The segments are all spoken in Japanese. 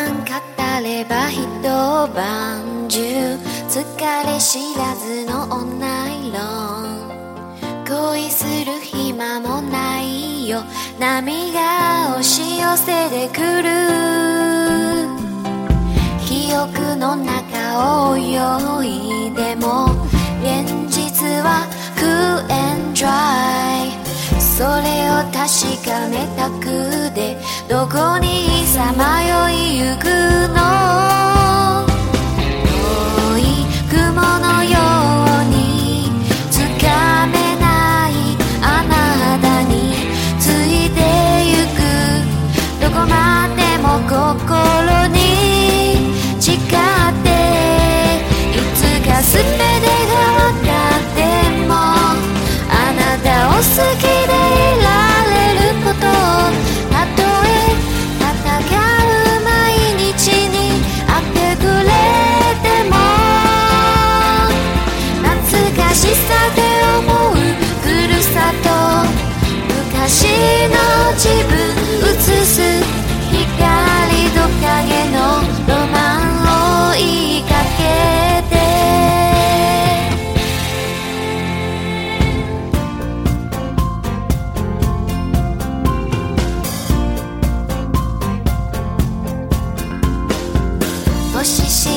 晩語れば一晩中疲れ知らずのオンライロン恋する暇もないよ波が押し寄せてくる記憶の中を泳いでも現実はクーエンドライそれを確かめたくでどこにさまよぐの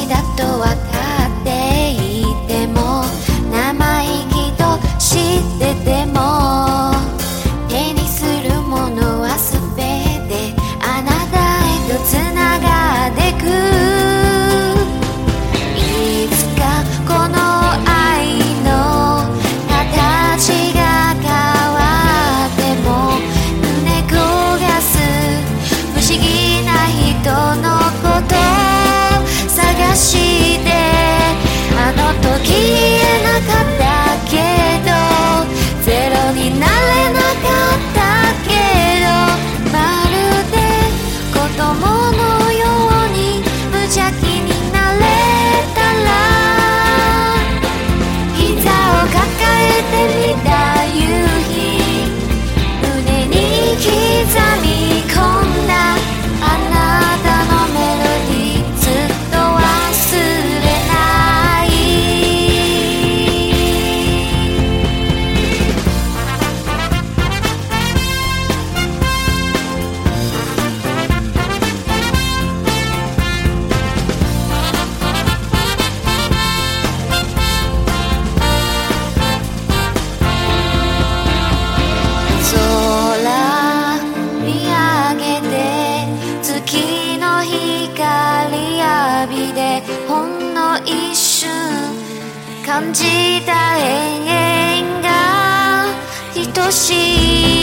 だとる感じた永遠が愛しい